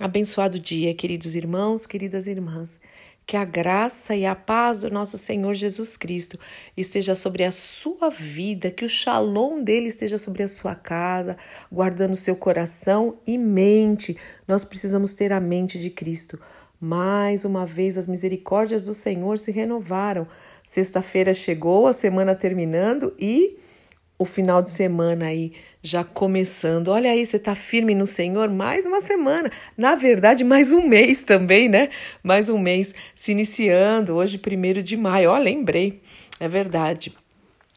Abençoado dia, queridos irmãos, queridas irmãs. Que a graça e a paz do nosso Senhor Jesus Cristo esteja sobre a sua vida, que o shalom dele esteja sobre a sua casa, guardando seu coração e mente. Nós precisamos ter a mente de Cristo. Mais uma vez, as misericórdias do Senhor se renovaram. Sexta-feira chegou, a semana terminando e o final de semana aí já começando. Olha aí, você está firme no Senhor mais uma semana. Na verdade, mais um mês também, né? Mais um mês se iniciando, hoje, primeiro de maio. Ó, lembrei, é verdade.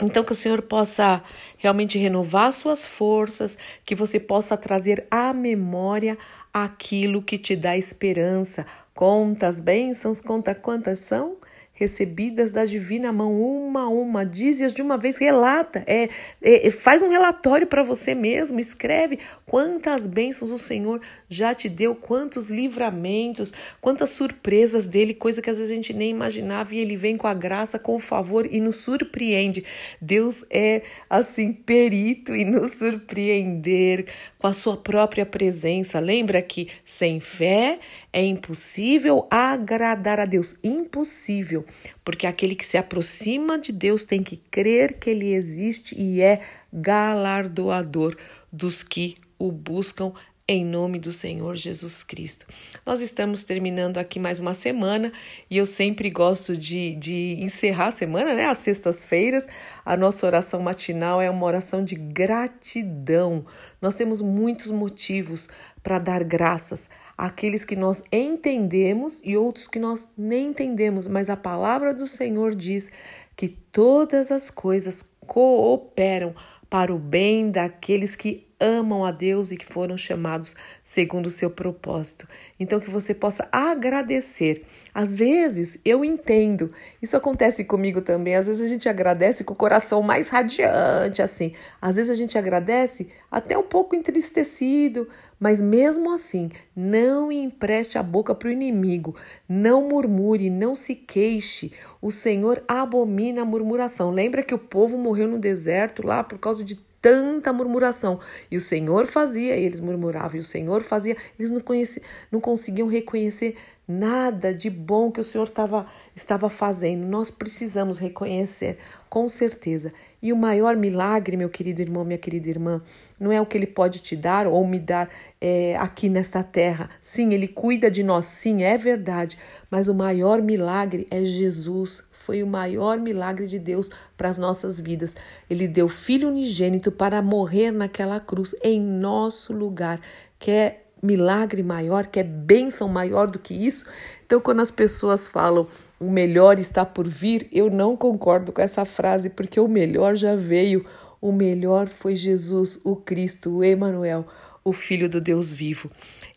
Então, que o Senhor possa realmente renovar suas forças, que você possa trazer à memória aquilo que te dá esperança. Conta as bênçãos, conta quantas são recebidas da divina mão, uma a uma, dize-as de uma vez, relata, é, é faz um relatório para você mesmo, escreve quantas bênçãos o Senhor já te deu, quantos livramentos, quantas surpresas dele, coisa que às vezes a gente nem imaginava, e ele vem com a graça, com o favor e nos surpreende. Deus é assim perito em nos surpreender com a sua própria presença. Lembra que sem fé é impossível agradar a Deus, impossível, porque aquele que se aproxima de Deus tem que crer que ele existe e é galardoador dos que o buscam em nome do Senhor Jesus Cristo. Nós estamos terminando aqui mais uma semana e eu sempre gosto de, de encerrar a semana, né? Às sextas-feiras, a nossa oração matinal é uma oração de gratidão. Nós temos muitos motivos para dar graças àqueles que nós entendemos e outros que nós nem entendemos, mas a palavra do Senhor diz que todas as coisas cooperam para o bem daqueles que amam a Deus e que foram chamados segundo o seu propósito. Então, que você possa agradecer. Às vezes, eu entendo, isso acontece comigo também. Às vezes, a gente agradece com o coração mais radiante, assim. Às vezes, a gente agradece até um pouco entristecido, mas mesmo assim, não empreste a boca para o inimigo, não murmure, não se queixe. O Senhor abomina a murmuração. Lembra que o povo morreu no deserto lá por causa de tanta murmuração. E o Senhor fazia, e eles murmuravam, e o Senhor fazia, eles não, conheci, não conseguiam reconhecer nada de bom que o Senhor tava, estava fazendo. Nós precisamos reconhecer, com certeza. E o maior milagre, meu querido irmão, minha querida irmã, não é o que Ele pode te dar ou me dar é, aqui nesta terra. Sim, Ele cuida de nós, sim, é verdade. Mas o maior milagre é Jesus foi o maior milagre de Deus para as nossas vidas. Ele deu filho unigênito para morrer naquela cruz em nosso lugar. Quer milagre maior, quer bênção maior do que isso? Então, quando as pessoas falam o melhor está por vir, eu não concordo com essa frase, porque o melhor já veio. O melhor foi Jesus, o Cristo, o Emanuel, o Filho do Deus vivo.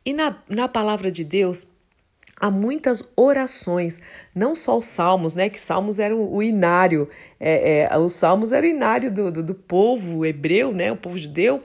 E na, na palavra de Deus, há muitas orações, não só os salmos, né? Que salmos eram o inário, é, é, os salmos eram o inário do, do, do, povo hebreu, né? O povo judeu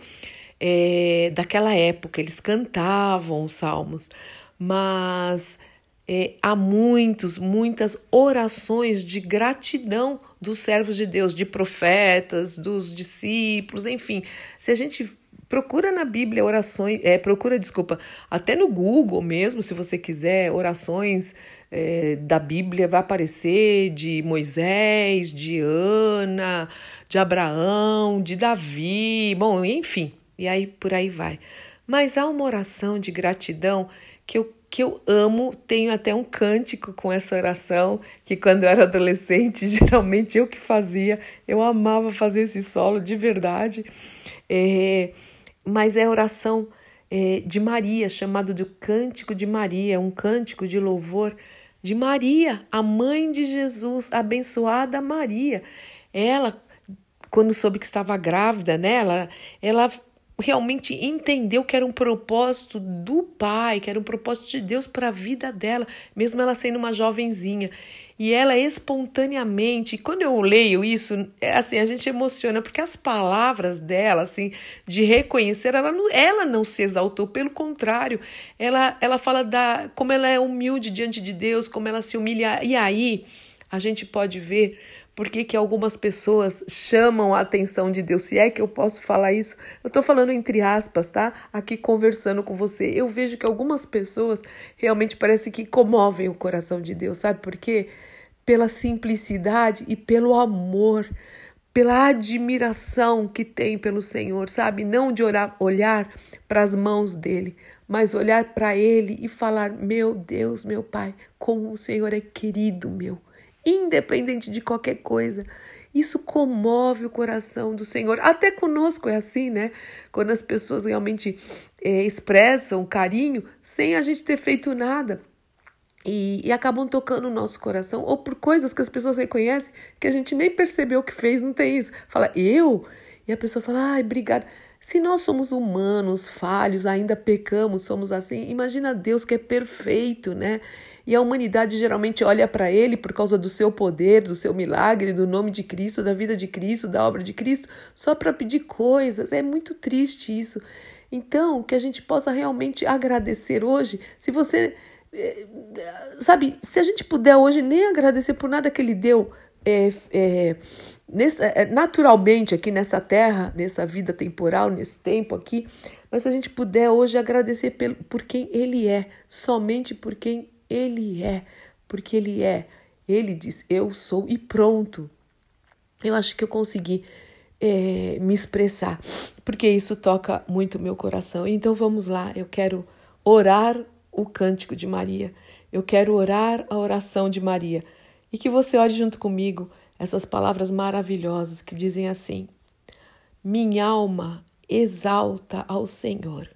é, daquela época, eles cantavam os salmos, mas é, há muitos, muitas orações de gratidão dos servos de Deus, de profetas, dos discípulos, enfim. Se a gente Procura na Bíblia orações, é, procura, desculpa, até no Google mesmo, se você quiser, orações é, da Bíblia, vai aparecer de Moisés, de Ana, de Abraão, de Davi, bom, enfim, e aí por aí vai. Mas há uma oração de gratidão que eu, que eu amo, tenho até um cântico com essa oração, que quando eu era adolescente, geralmente eu que fazia, eu amava fazer esse solo de verdade. É, mas é oração é, de Maria, chamado de Cântico de Maria, um cântico de louvor de Maria, a mãe de Jesus, abençoada Maria. Ela, quando soube que estava grávida, né, ela, ela realmente entendeu que era um propósito do Pai, que era um propósito de Deus para a vida dela, mesmo ela sendo uma jovenzinha. E ela espontaneamente, quando eu leio isso, é assim, a gente emociona, porque as palavras dela, assim, de reconhecer, ela não, ela não se exaltou, pelo contrário, ela, ela fala da como ela é humilde diante de Deus, como ela se humilha, e aí a gente pode ver por que, que algumas pessoas chamam a atenção de Deus. Se é que eu posso falar isso, eu estou falando entre aspas, tá? Aqui conversando com você. Eu vejo que algumas pessoas realmente parece que comovem o coração de Deus, sabe por quê? Pela simplicidade e pelo amor pela admiração que tem pelo Senhor, sabe? Não de orar, olhar para as mãos dele, mas olhar para ele e falar: Meu Deus, meu Pai, como o Senhor é querido meu, independente de qualquer coisa. Isso comove o coração do Senhor. Até conosco é assim, né? Quando as pessoas realmente é, expressam carinho sem a gente ter feito nada e, e, acabam tocando o nosso coração, ou por coisas que as pessoas reconhecem que a gente nem percebeu que fez, não tem isso. Fala, eu? E a pessoa fala, ai, obrigada. Se nós somos humanos, falhos, ainda pecamos, somos assim, imagina Deus que é perfeito, né? E a humanidade geralmente olha para ele por causa do seu poder, do seu milagre, do nome de Cristo, da vida de Cristo, da obra de Cristo, só para pedir coisas. É muito triste isso. Então, que a gente possa realmente agradecer hoje. Se você é, sabe, se a gente puder hoje nem agradecer por nada que ele deu é, é, nesse, é, naturalmente aqui nessa terra, nessa vida temporal, nesse tempo aqui, mas se a gente puder hoje agradecer por, por quem ele é, somente por quem ele é, porque ele é. Ele diz: Eu sou e pronto. Eu acho que eu consegui é, me expressar, porque isso toca muito meu coração. Então vamos lá, eu quero orar o cântico de Maria. Eu quero orar a oração de Maria e que você ore junto comigo essas palavras maravilhosas que dizem assim: Minha alma exalta ao Senhor.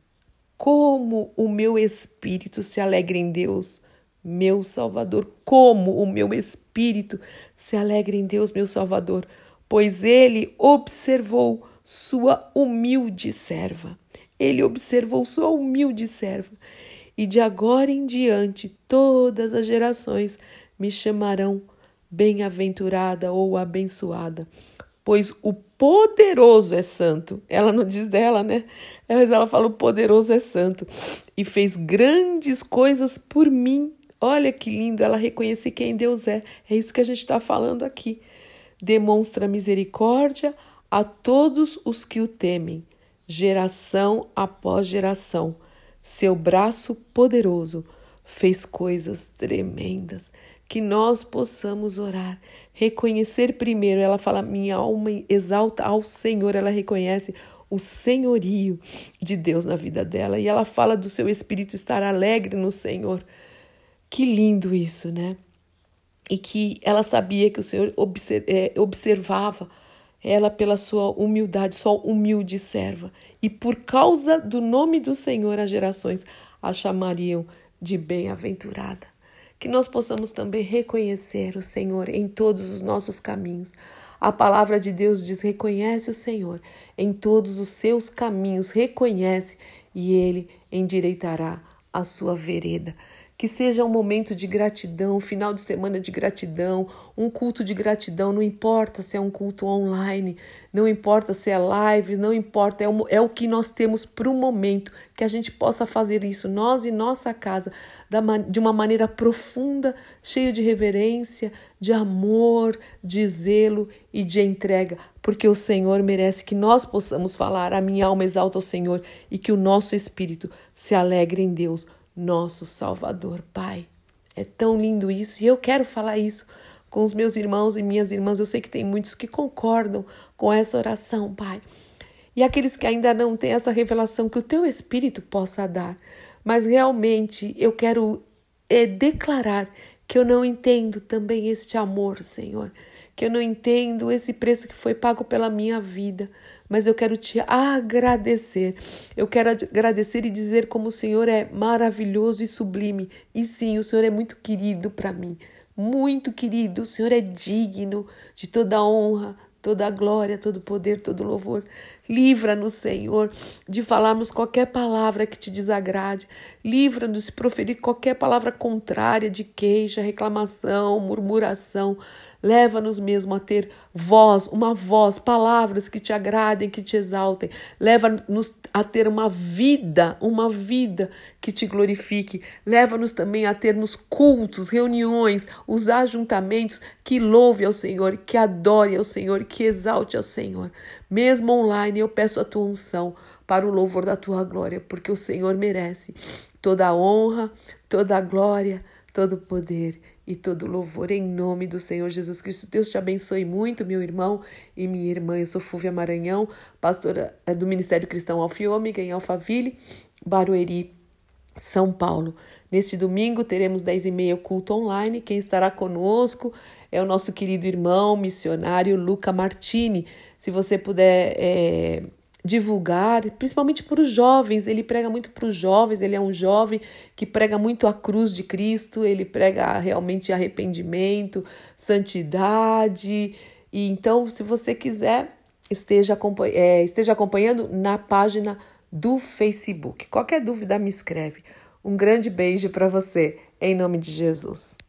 Como o meu espírito se alegra em Deus, meu Salvador. Como o meu espírito se alegra em Deus, meu Salvador, pois ele observou sua humilde serva. Ele observou sua humilde serva e de agora em diante todas as gerações me chamarão bem-aventurada ou abençoada, pois o poderoso é santo. Ela não diz dela, né? Mas ela fala: o poderoso é santo e fez grandes coisas por mim. Olha que lindo ela reconhecer quem Deus é. É isso que a gente está falando aqui. Demonstra misericórdia a todos os que o temem, geração após geração. Seu braço poderoso fez coisas tremendas. Que nós possamos orar, reconhecer primeiro. Ela fala: Minha alma exalta ao Senhor. Ela reconhece o senhorio de Deus na vida dela. E ela fala do seu espírito estar alegre no Senhor. Que lindo isso, né? E que ela sabia que o Senhor é, observava ela pela sua humildade, sua humilde serva. E por causa do nome do Senhor, as gerações a chamariam de bem-aventurada. Que nós possamos também reconhecer o Senhor em todos os nossos caminhos. A palavra de Deus diz: reconhece o Senhor em todos os seus caminhos, reconhece e ele endireitará a sua vereda. Que seja um momento de gratidão, um final de semana de gratidão, um culto de gratidão, não importa se é um culto online, não importa se é live, não importa, é o, é o que nós temos para o momento, que a gente possa fazer isso, nós e nossa casa, de uma maneira profunda, cheio de reverência, de amor, de zelo e de entrega, porque o Senhor merece que nós possamos falar, a minha alma exalta o Senhor e que o nosso espírito se alegre em Deus nosso Salvador, Pai. É tão lindo isso e eu quero falar isso com os meus irmãos e minhas irmãs. Eu sei que tem muitos que concordam com essa oração, Pai. E aqueles que ainda não têm essa revelação que o teu Espírito possa dar. Mas realmente eu quero é, declarar que eu não entendo também este amor, Senhor. Que eu não entendo esse preço que foi pago pela minha vida mas eu quero te agradecer. Eu quero agradecer e dizer como o Senhor é maravilhoso e sublime. E sim, o Senhor é muito querido para mim, muito querido. O Senhor é digno de toda honra, toda glória, todo poder, todo louvor. Livra-nos, Senhor, de falarmos qualquer palavra que te desagrade. Livra-nos de proferir qualquer palavra contrária, de queixa, reclamação, murmuração. Leva-nos mesmo a ter voz, uma voz, palavras que te agradem, que te exaltem. Leva-nos a ter uma vida, uma vida que te glorifique. Leva-nos também a termos cultos, reuniões, os ajuntamentos que louve ao Senhor, que adore ao Senhor, que exalte ao Senhor. Mesmo online, eu peço a tua unção para o louvor da tua glória, porque o Senhor merece toda a honra, toda a glória, todo o poder e todo louvor em nome do Senhor Jesus Cristo. Deus te abençoe muito, meu irmão e minha irmã. Eu sou Fúvia Maranhão, pastora eh, do Ministério Cristão Alfiômega em Alphaville, Barueri, São Paulo. Neste domingo teremos 10 e meia culto online. Quem estará conosco é o nosso querido irmão missionário Luca Martini. Se você puder é, divulgar, principalmente para os jovens. Ele prega muito para os jovens, ele é um jovem que prega muito a cruz de Cristo, ele prega realmente arrependimento, santidade. E então, se você quiser, esteja, é, esteja acompanhando na página do Facebook. Qualquer dúvida, me escreve. Um grande beijo para você, em nome de Jesus.